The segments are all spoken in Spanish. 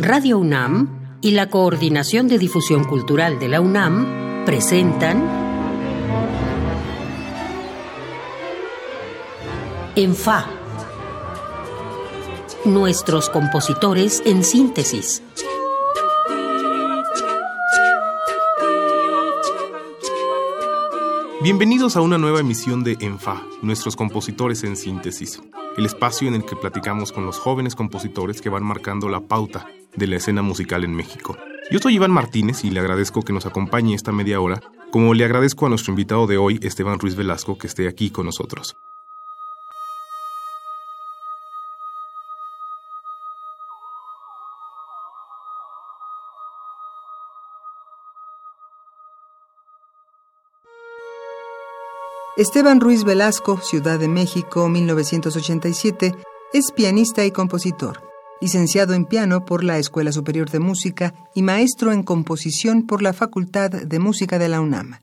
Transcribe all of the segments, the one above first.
Radio UNAM y la Coordinación de Difusión Cultural de la UNAM presentan En Fa. Nuestros compositores en síntesis. Bienvenidos a una nueva emisión de ENFA, nuestros compositores en síntesis, el espacio en el que platicamos con los jóvenes compositores que van marcando la pauta de la escena musical en México. Yo soy Iván Martínez y le agradezco que nos acompañe esta media hora, como le agradezco a nuestro invitado de hoy, Esteban Ruiz Velasco, que esté aquí con nosotros. Esteban Ruiz Velasco, Ciudad de México, 1987, es pianista y compositor, licenciado en piano por la Escuela Superior de Música y maestro en composición por la Facultad de Música de la UNAM.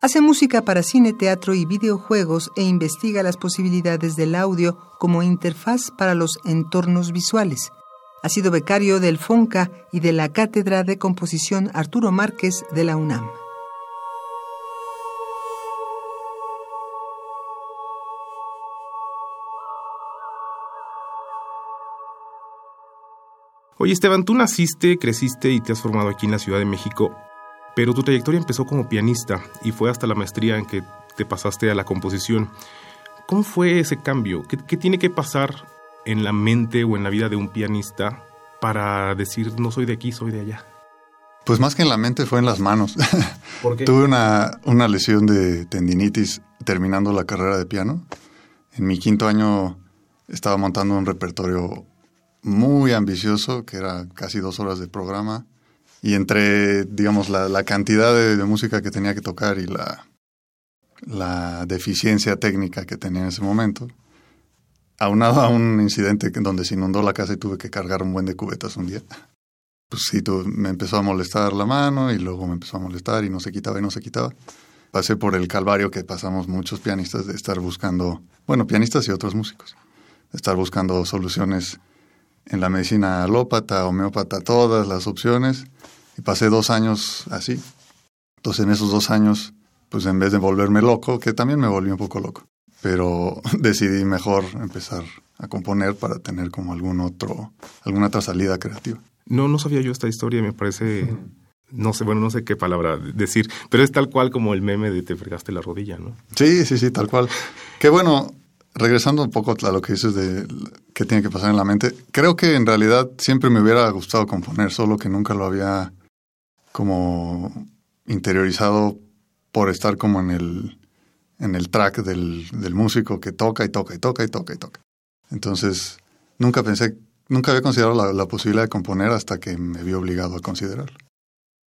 Hace música para cine, teatro y videojuegos e investiga las posibilidades del audio como interfaz para los entornos visuales. Ha sido becario del FONCA y de la Cátedra de Composición Arturo Márquez de la UNAM. Oye Esteban, tú naciste, creciste y te has formado aquí en la Ciudad de México, pero tu trayectoria empezó como pianista y fue hasta la maestría en que te pasaste a la composición. ¿Cómo fue ese cambio? ¿Qué, tiene que pasar en la mente o en la vida de un pianista para decir no soy de aquí, soy de allá? Pues más que en la mente fue en las manos. ¿Por qué? Tuve una, una lesión de tendinitis terminando la carrera de piano. En mi quinto año estaba montando un repertorio muy ambicioso, que era casi dos horas de programa. Y entre, digamos, la, cantidad de, música que tenía que tocar y la, la deficiencia técnica que tenía en ese momento, aunado a un incidente donde se inundó la casa y tuve que cargar un buen de cubetas un día, pues sí, me empezó a molestar la mano y luego me empezó a molestar y no se quitaba y no se quitaba. Pasé por el calvario que pasamos muchos pianistas de estar buscando, bueno, pianistas y otros músicos, de estar buscando soluciones en la medicina alópata, homeópata, todas las opciones. Y pasé dos años así. Entonces en esos dos años, pues en vez de volverme loco, que también me volví un poco loco, pero decidí mejor empezar a componer para tener como algún otro, alguna otra salida creativa. No, no sabía yo esta historia, me parece, no sé, bueno, no sé qué palabra decir, pero es tal cual como el meme de te fregaste la rodilla, ¿no? Sí, sí, sí, tal cual. Qué bueno, regresando un poco a lo que dices de qué tiene que pasar en la mente, creo que en realidad siempre me hubiera gustado componer, solo que nunca lo había como interiorizado por estar como en el, en el track del, del músico que toca y toca y toca y toca y toca. Entonces, nunca pensé, nunca había considerado la, posibilidad de componer hasta que me vi obligado a considerarlo.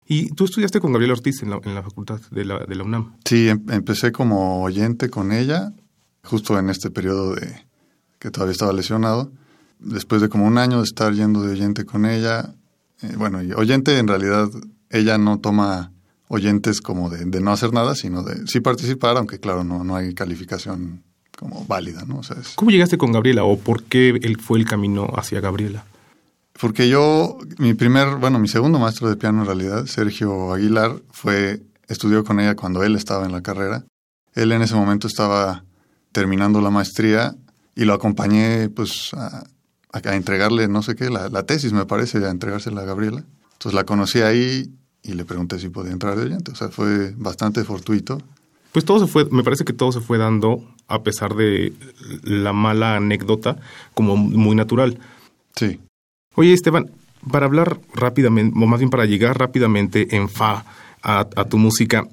¿Y tú estudiaste con Gabriela Ortiz en la, en la facultad de la, de la UNAM? Sí, em, empecé como oyente con ella justo en este periodo de que todavía estaba lesionado. Después de como un año de estar yendo de oyente con ella, eh, bueno, y oyente en realidad ella no toma oyentes como de, no hacer nada, sino de sí participar, aunque claro, no, no hay calificación como válida, ¿no? O sea, ¿Cómo llegaste con Gabriela o por qué él fue el camino hacia Gabriela? Porque yo, mi primer, bueno, mi segundo maestro de piano en realidad, Sergio Aguilar, fue, estudió con ella cuando él estaba en la carrera. Él en ese momento estaba terminando la maestría y lo acompañé pues a, entregarle, no sé qué, la, tesis me parece, a entregársela a Gabriela. Entonces la conocí ahí y le pregunté si podía entrar de oyente. O sea, fue bastante fortuito. Pues todo se fue, me parece que todo se fue dando a pesar de la mala anécdota como muy natural. Sí. Oye, Esteban, para hablar rápidamente, o más bien para llegar rápidamente en fa a, a tu música,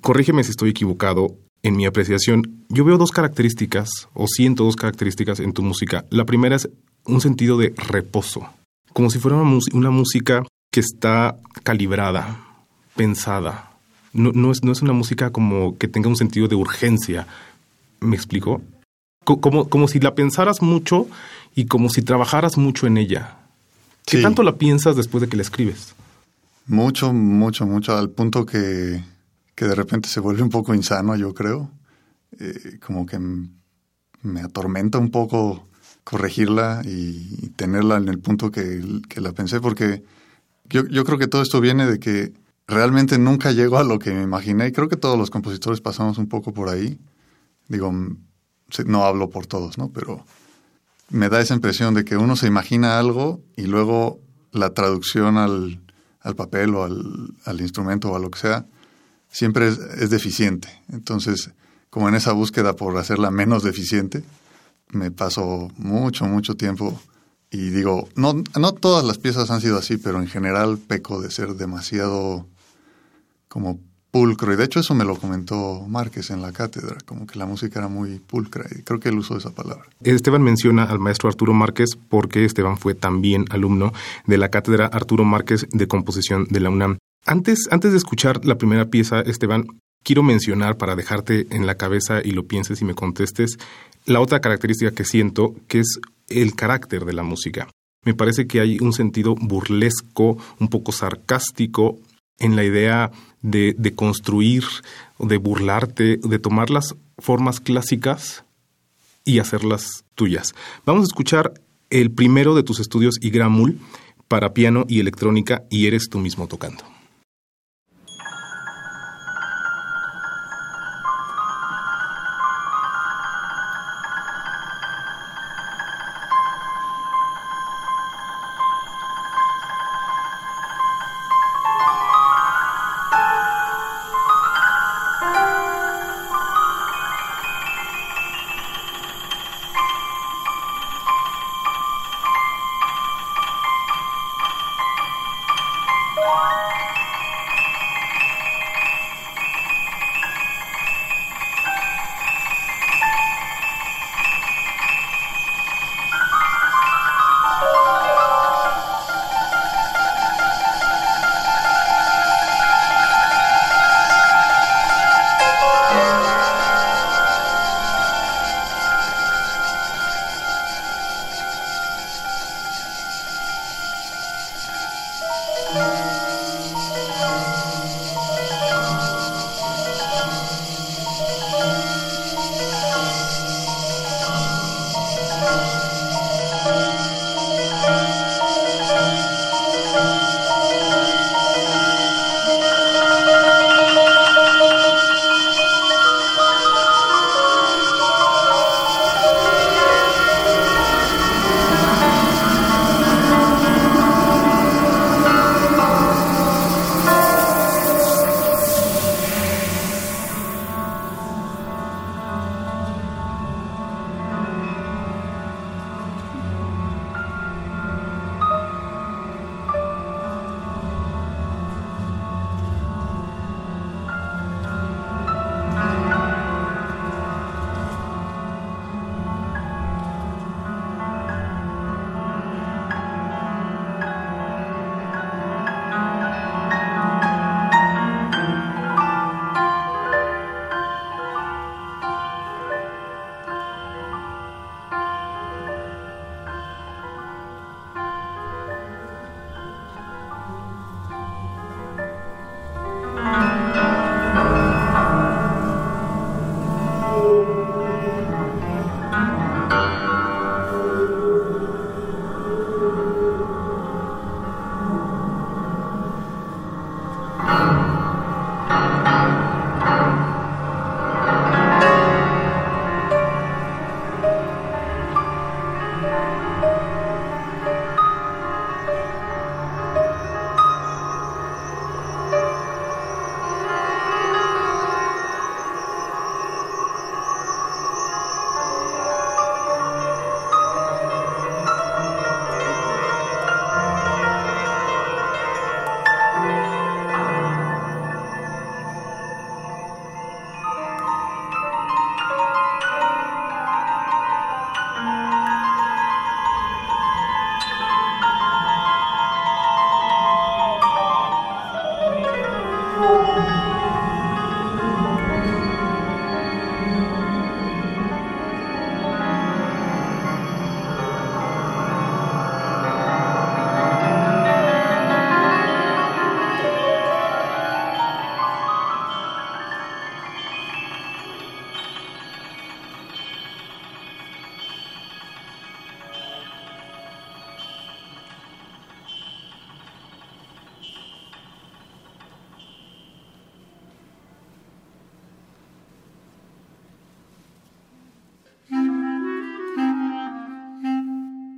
corrígeme si estoy equivocado, en mi apreciación, yo veo dos características, o siento dos características en tu música. La primera es un sentido de reposo, como si fuera una, música que está calibrada, pensada. No, es, no es una música como que tenga un sentido de urgencia. ¿Me explico? Como, como si la pensaras mucho y como si trabajaras mucho en ella. ¿Qué tanto la piensas después de que la escribes? Mucho, mucho, mucho, al punto que que de repente se vuelve un poco insano, yo creo. Eh, como que me atormenta un poco corregirla y, tenerla en el punto que, la pensé, porque yo, yo creo que todo esto viene de que realmente nunca llego a lo que me imaginé y creo que todos los compositores pasamos un poco por ahí. Digo, no hablo por todos, ¿no? Pero me da esa impresión de que uno se imagina algo y luego la traducción al, al papel o al, al, instrumento o a lo que sea siempre es, deficiente. Entonces, como en esa búsqueda por hacerla menos deficiente, me paso mucho, mucho tiempo y digo, no, no todas las piezas han sido así, pero en general peco de ser demasiado como pulcro. Y de hecho eso me lo comentó Márquez en la cátedra, como que la música era muy pulcra. Y creo que él usó esa palabra. Esteban menciona al maestro Arturo Márquez porque Esteban fue también alumno de la cátedra Arturo Márquez de composición de la UNAM. Antes, antes de escuchar la primera pieza, Esteban, quiero mencionar para dejarte en la cabeza y lo pienses y me contestes la otra característica que siento, que es el carácter de la música. Me parece que hay un sentido burlesco, un poco sarcástico en la idea de, de construir, de burlarte, de tomar las formas clásicas y hacerlas tuyas. Vamos a escuchar el primero de tus estudios Igramul para piano y electrónica y eres tú mismo tocando.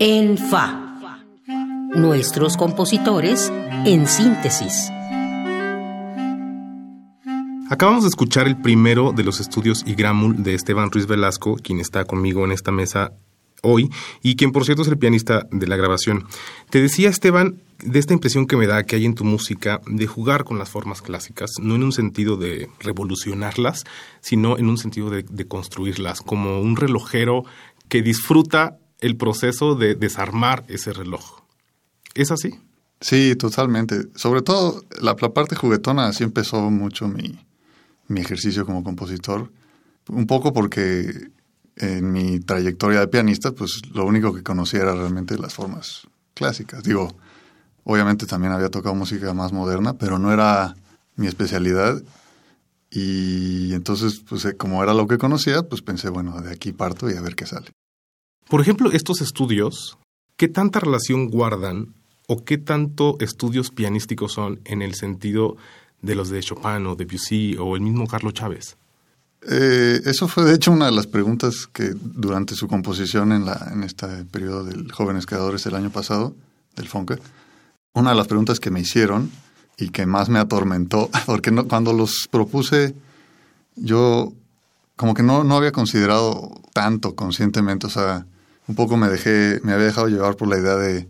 En Fa. Nuestros compositores en síntesis. Acabamos de escuchar el primero de los estudios Igramul de Esteban Ruiz Velasco, quien está conmigo en esta mesa hoy y quien por cierto es el pianista de la grabación. Te decía Esteban de esta impresión que me da que hay en tu música de jugar con las formas clásicas, no en un sentido de revolucionarlas, sino en un sentido de, de construirlas, como un relojero que disfruta el proceso de desarmar ese reloj. ¿Es así? Sí, totalmente. Sobre todo la, parte juguetona, así empezó mucho mi, mi ejercicio como compositor. Un poco porque en mi trayectoria de pianista, pues lo único que conocía era realmente las formas clásicas. Digo, obviamente también había tocado música más moderna, pero no era mi especialidad. Y entonces, pues eh, como era lo que conocía, pues pensé, bueno, de aquí parto y a ver qué sale. Por ejemplo, estos estudios, ¿qué tanta relación guardan o qué tanto estudios pianísticos son en el sentido de los de Chopin o Debussy o el mismo Carlos Chávez? Eh, eso fue de hecho una de las preguntas que durante su composición en, la, en este periodo del Jóvenes Creadores el año pasado, del Fonca, una de las preguntas que me hicieron y que más me atormentó, porque cuando los propuse yo como que no, no había considerado tanto conscientemente, o sea, un poco me dejé, me había dejado llevar por la idea de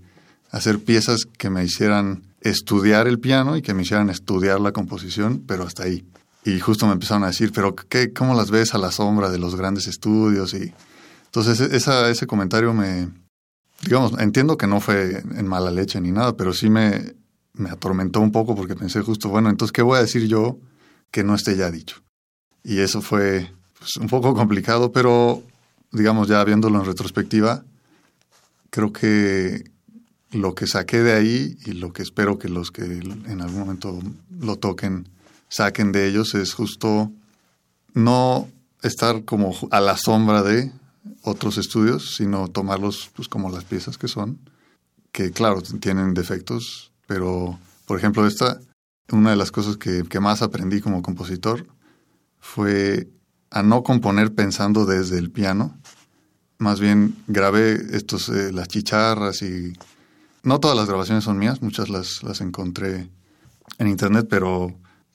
hacer piezas que me hicieran estudiar el piano y que me hicieran estudiar la composición, pero hasta ahí. Y justo me empezaron a decir, pero ¿qué, ¿cómo las ves a la sombra de los grandes estudios? Y entonces e, ese comentario me, digamos, entiendo que no fue en mala leche ni nada, pero sí me, me atormentó un poco porque pensé justo, bueno, entonces, ¿qué voy a decir yo que no esté ya dicho? Y eso fue pues, un poco complicado, pero digamos, ya viéndolo en retrospectiva, creo que lo que saqué de ahí y lo que espero que los que en algún momento lo toquen saquen de ellos es justo no estar como a la sombra de otros estudios, sino tomarlos pues como las piezas que son, que claro, tienen defectos, pero por ejemplo esta, una de las cosas que, que más aprendí como compositor fue a no componer pensando desde el piano, más bien grabé estos, eh, las chicharras y no todas las grabaciones son mías, muchas las, las encontré en internet, pero,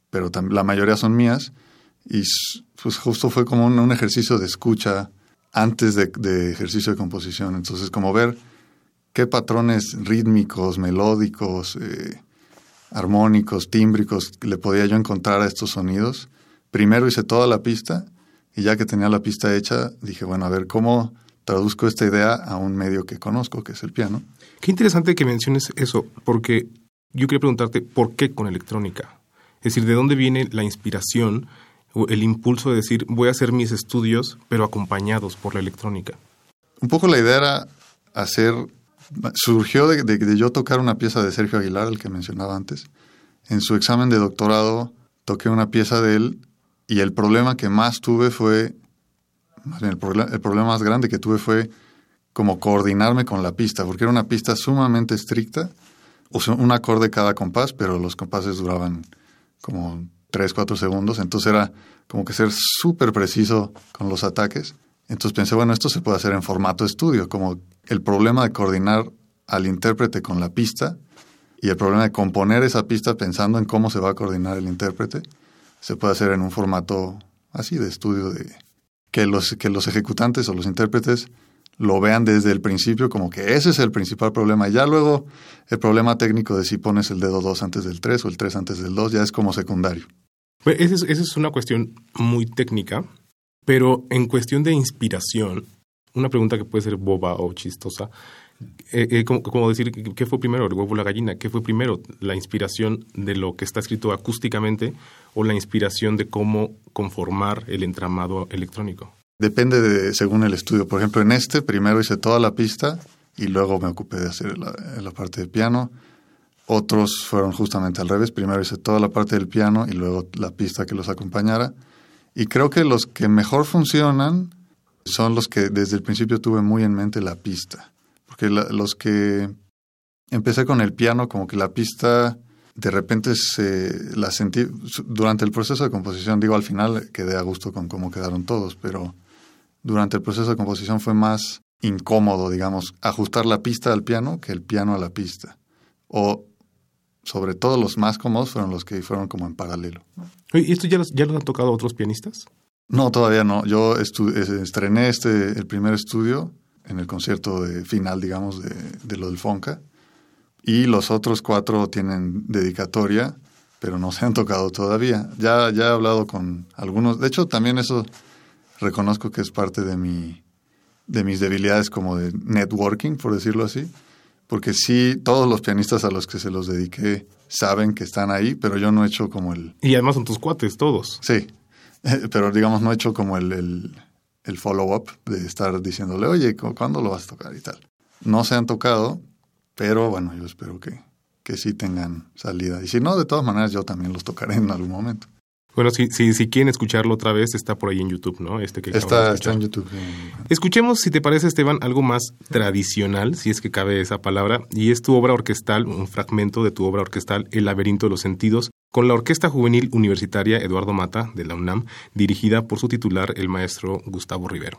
pero la mayoría son mías. Y pues justo fue como un, ejercicio de escucha antes de, ejercicio de composición. Entonces, como ver qué patrones rítmicos, melódicos, eh, armónicos, tímbricos le podía yo encontrar a estos sonidos. Primero hice toda la pista y ya que tenía la pista hecha, dije, bueno, a ver, ¿cómo traduzco esta idea a un medio que conozco, que es el piano. Qué interesante que menciones eso, porque yo quería preguntarte por qué con electrónica. Es decir, ¿de dónde viene la inspiración o el impulso de decir voy a hacer mis estudios, pero acompañados por la electrónica? Un poco la idea era hacer, surgió de, de yo tocar una pieza de Sergio Aguilar, el que mencionaba antes. En su examen de doctorado toqué una pieza de él y el problema que más tuve fue el, problema más grande que tuve fue como coordinarme con la pista, porque era una pista sumamente estricta, o sea, un acorde cada compás, pero los compases duraban como 3, 4 segundos, entonces era como que ser súper preciso con los ataques. Entonces pensé, bueno, esto se puede hacer en formato estudio, como el problema de coordinar al intérprete con la pista y el problema de componer esa pista pensando en cómo se va a coordinar el intérprete, se puede hacer en un formato así de estudio de, que los, que los ejecutantes o los intérpretes lo vean desde el principio como que ese es el principal problema. Ya luego el problema técnico de si pones el dedo 2 antes del 3 o el 3 antes del 2 ya es como secundario. Pues esa es, esa es una cuestión muy técnica, pero en cuestión de inspiración, una pregunta que puede ser boba o chistosa, eh, eh, como, decir, ¿qué fue primero, el huevo o la gallina? ¿Qué fue primero, la inspiración de lo que está escrito acústicamente o la inspiración de cómo conformar el entramado electrónico? Depende de, según el estudio. Por ejemplo, en este primero hice toda la pista y luego me ocupé de hacer la, la parte de piano. Otros fueron justamente al revés. Primero hice toda la parte del piano y luego la pista que los acompañara. Y creo que los que mejor funcionan son los que desde el principio tuve muy en mente la pista porque los que empecé con el piano, como que la pista de repente se la sentí durante el proceso de composición, digo al final quedé a gusto con cómo quedaron todos, pero durante el proceso de composición fue más incómodo, digamos, ajustar la pista al piano que el piano a la pista. O sobre todo los más cómodos fueron los que fueron como en paralelo. ¿Y esto ya, ya lo han tocado otros pianistas? No, todavía no. Yo estrené este, el primer estudio en el concierto de final, digamos, de, de lo del Fonca. Y los otros cuatro tienen dedicatoria, pero no se han tocado todavía. Ya, ya he hablado con algunos. De hecho, también eso reconozco que es parte de mi de mis debilidades como de networking, por decirlo así, porque sí, todos los pianistas a los que se los dediqué saben que están ahí, pero yo no he hecho como el... Y además son tus cuates, todos. Sí, pero digamos no he hecho como el, el, follow-up de estar diciéndole, oye, ¿cuándo lo vas a tocar y tal? No se han tocado, pero bueno, yo espero que, que sí tengan salida. Y si no, de todas maneras yo también los tocaré en algún momento. Bueno, si, si, si quieren escucharlo otra vez, está por ahí en YouTube, ¿no? Este que está, está en YouTube. Escuchemos, si te parece, Esteban, algo más tradicional, si es que cabe esa palabra, y es tu obra orquestal, un fragmento de tu obra orquestal, El laberinto de los sentidos, con la Orquesta Juvenil Universitaria Eduardo Mata, de la UNAM, dirigida por su titular, el maestro Gustavo Rivero.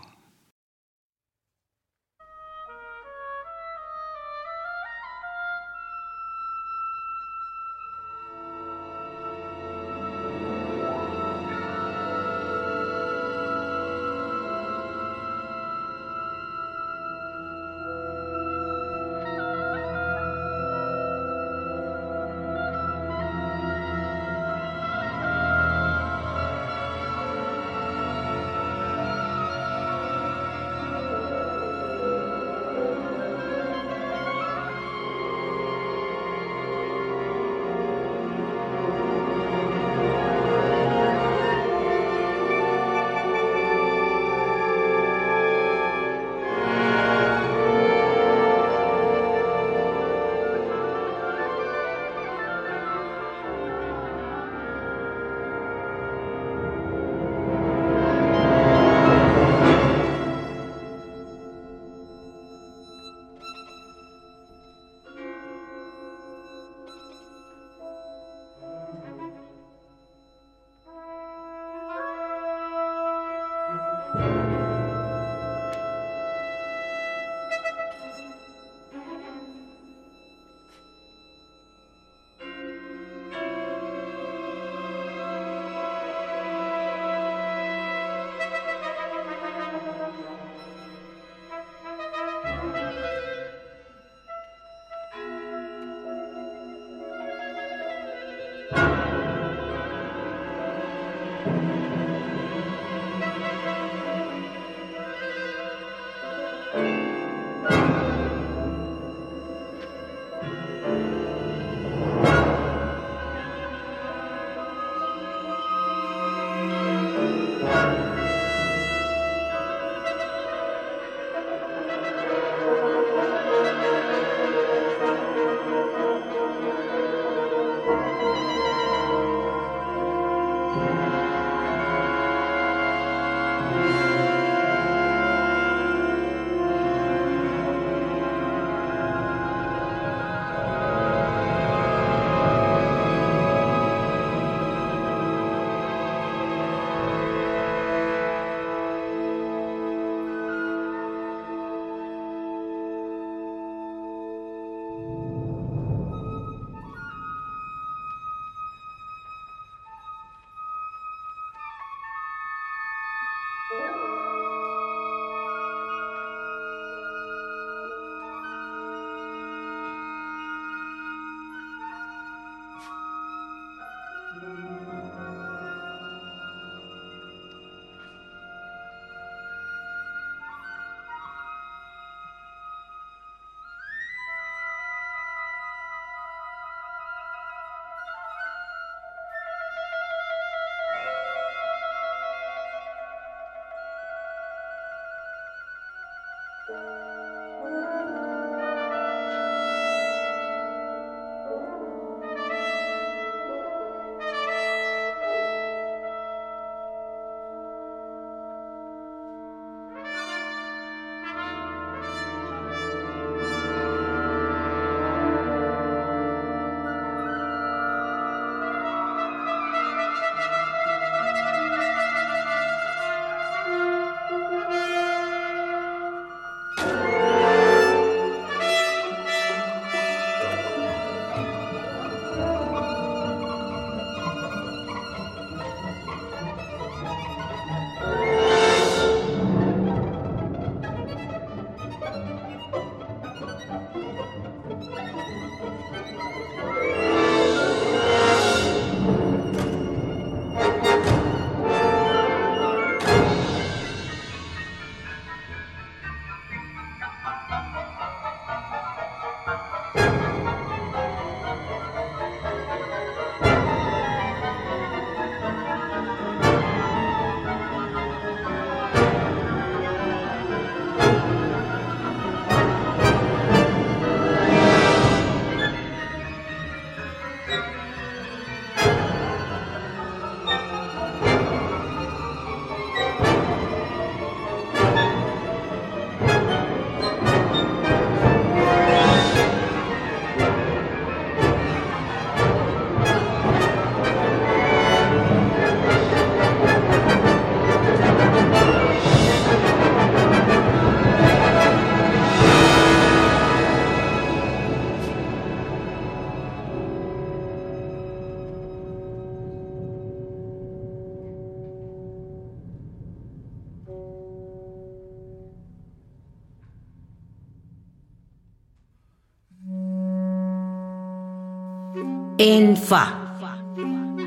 En Fa.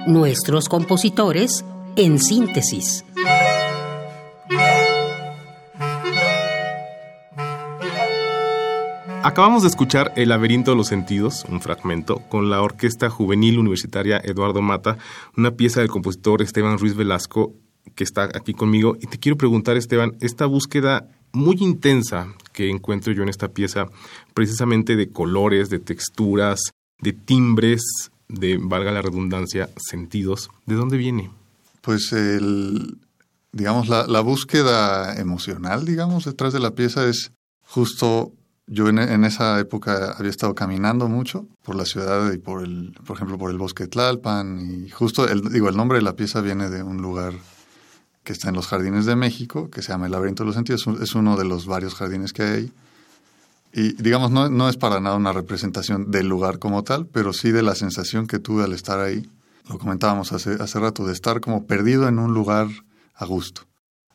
Nuestros compositores en síntesis. Acabamos de escuchar El laberinto de los sentidos, un fragmento, con la Orquesta Juvenil Universitaria Eduardo Mata, una pieza del compositor Esteban Ruiz Velasco, que está aquí conmigo. Y te quiero preguntar, Esteban, esta búsqueda muy intensa que encuentro yo en esta pieza, precisamente de colores, de texturas, de timbres, de, valga la redundancia, sentidos, ¿de dónde viene? Pues el, digamos, la, búsqueda emocional, digamos, detrás de la pieza es justo yo en, esa época había estado caminando mucho por la ciudad y por el, por ejemplo, por el bosque Tlalpan y justo, el, digo, el nombre de la pieza viene de un lugar que está en los jardines de México, que se llama el Laberinto de los Sentidos, es uno de los varios jardines que hay. Y digamos, no, no es para nada una representación del lugar como tal, pero sí de la sensación que tuve al estar ahí. Lo comentábamos hace, hace rato, de estar como perdido en un lugar a gusto.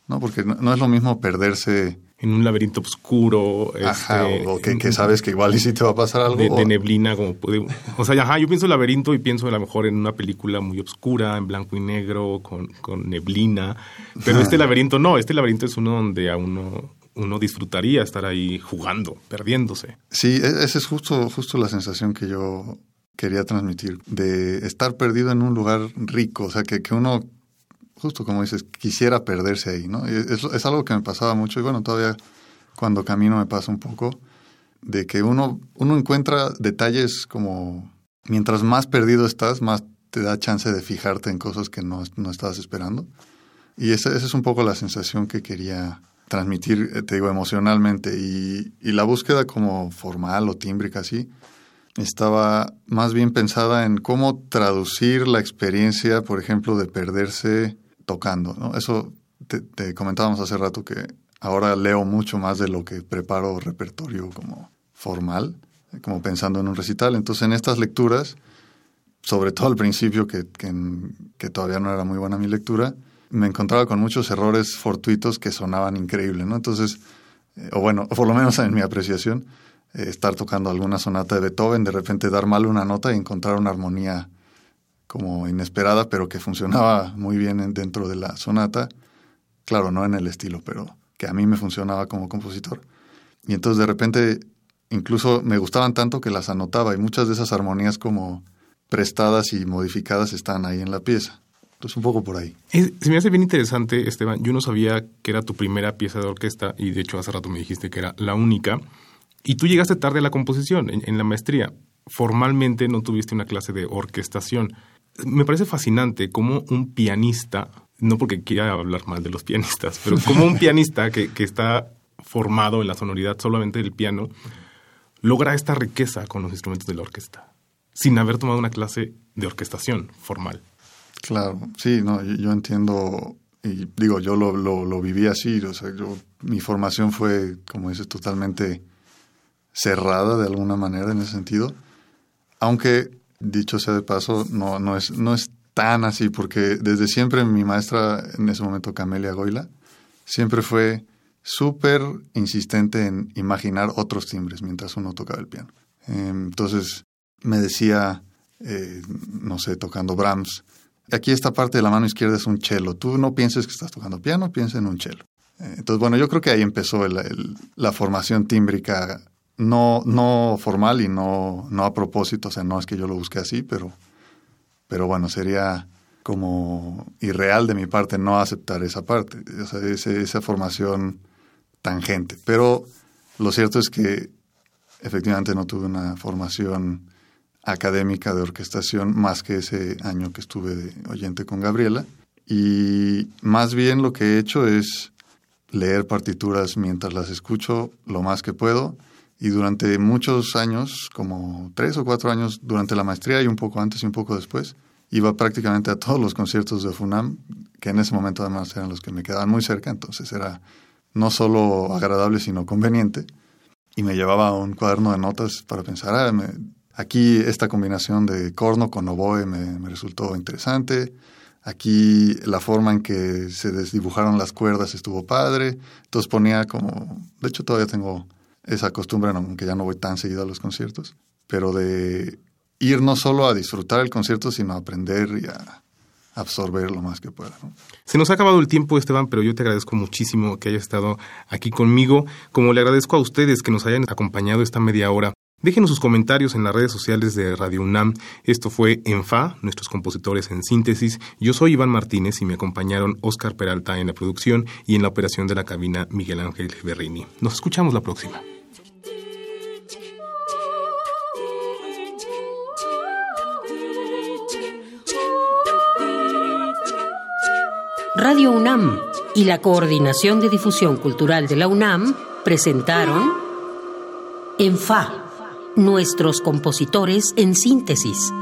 ¿no? Porque no es lo mismo perderse en un laberinto oscuro. Ajá, este, o que, sabes que igual y si te va a pasar algo. De, neblina, como puede. O sea, ajá, yo pienso laberinto y pienso a lo mejor en una película muy oscura, en blanco y negro, con, con neblina. Pero este laberinto no, este laberinto es uno donde a uno uno disfrutaría estar ahí jugando, perdiéndose. Sí, e, esa es justo, justo la sensación que yo quería transmitir, de estar perdido en un lugar rico, o sea, que, que uno justo como dices, quisiera perderse ahí, ¿no? Es, es, algo que me pasaba mucho y bueno, todavía cuando camino me pasa un poco, de que uno, uno encuentra detalles como, mientras más perdido estás, más te da chance de fijarte en cosas que no, no estabas esperando. Y esa, esa, es un poco la sensación que quería transmitir, eh, te digo, emocionalmente. Y, y la búsqueda como formal o tímbrica, así, estaba más bien pensada en cómo traducir la experiencia, por ejemplo, de perderse tocando. ¿no? Eso te, comentábamos hace rato que ahora leo mucho más de lo que preparo repertorio como formal, como pensando en un recital. Entonces, en estas lecturas, sobre todo al principio, que, que, todavía no era muy buena mi lectura, me encontraba con muchos errores fortuitos que sonaban increíbles, ¿no? Entonces, eh, o bueno, por lo menos en mi apreciación, eh, estar tocando alguna sonata de Beethoven, de repente dar mal una nota y encontrar una armonía como inesperada, pero que funcionaba muy bien dentro de la sonata. Claro, no en el estilo, pero que a mí me funcionaba como compositor. Y entonces de repente incluso me gustaban tanto que las anotaba y muchas de esas armonías como prestadas y modificadas están ahí en la pieza. Entonces un poco por ahí. se me hace bien interesante, Esteban. Yo no sabía que era tu primera pieza de orquesta y de hecho hace rato me dijiste que era la única. Y tú llegaste tarde a la composición, en, la maestría. Formalmente no tuviste una clase de orquestación me parece fascinante cómo un pianista, no porque quiera hablar mal de los pianistas, pero como un pianista que está formado en la sonoridad solamente del piano, logra esta riqueza con los instrumentos de la orquesta, sin haber tomado una clase de orquestación formal. Claro, sí, no, yo entiendo y digo, yo lo, lo, viví así, o sea, yo, mi formación fue, como dices, totalmente cerrada de alguna manera en ese sentido, aunque dicho sea de paso, no, no, es, no es tan así, porque desde siempre mi maestra, en ese momento Camelia Goila, siempre fue súper insistente en imaginar otros timbres mientras uno tocaba el piano. Em, entonces me decía, eh, no sé, tocando Brahms, aquí esta parte de la mano izquierda es un cello, tú no pienses que estás tocando piano, piensa en un cello. Eh, entonces, bueno, yo creo que ahí empezó la formación tímbrica no, no formal y no, no a propósito, o sea, no es que yo lo busque así, pero, pero bueno, sería como irreal de mi parte no aceptar esa parte, o sea, esa formación tangente. Pero lo cierto es que efectivamente no tuve una formación académica de orquestación más que ese año que estuve de oyente con Gabriela. Y más bien lo que he hecho es leer partituras mientras las escucho lo más que puedo y durante muchos años, como tres o cuatro años durante la maestría y un poco antes y un poco después, iba prácticamente a todos los conciertos de FUNAM, que en ese momento además eran los que me quedaban muy cerca, entonces era no solo agradable, sino conveniente. Y me llevaba un cuaderno de notas para pensar, ah, aquí esta combinación de corno con oboe me, resultó interesante, aquí la forma en que se desdibujaron las cuerdas estuvo padre, entonces ponía como, de hecho todavía tengo esa costumbre, aunque ya no voy tan seguido a los conciertos, pero de ir no solo a disfrutar el concierto, sino a aprender y a absorber lo más que pueda. Se nos ha acabado el tiempo, Esteban, pero yo te agradezco muchísimo que hayas estado aquí conmigo, como le agradezco a ustedes que nos hayan acompañado esta media hora. Déjenos sus comentarios en las redes sociales de Radio UNAM. Esto fue ENFA, nuestros compositores en síntesis. Yo soy Iván Martínez y me acompañaron Oscar Peralta en la producción y en la operación de la cabina Miguel Ángel Berrini. Nos escuchamos la próxima. Radio UNAM y la Coordinación de Difusión Cultural de la UNAM presentaron ENFA nuestros compositores en síntesis